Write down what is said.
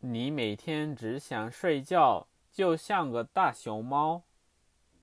你每天只想睡觉就像个大熊猫。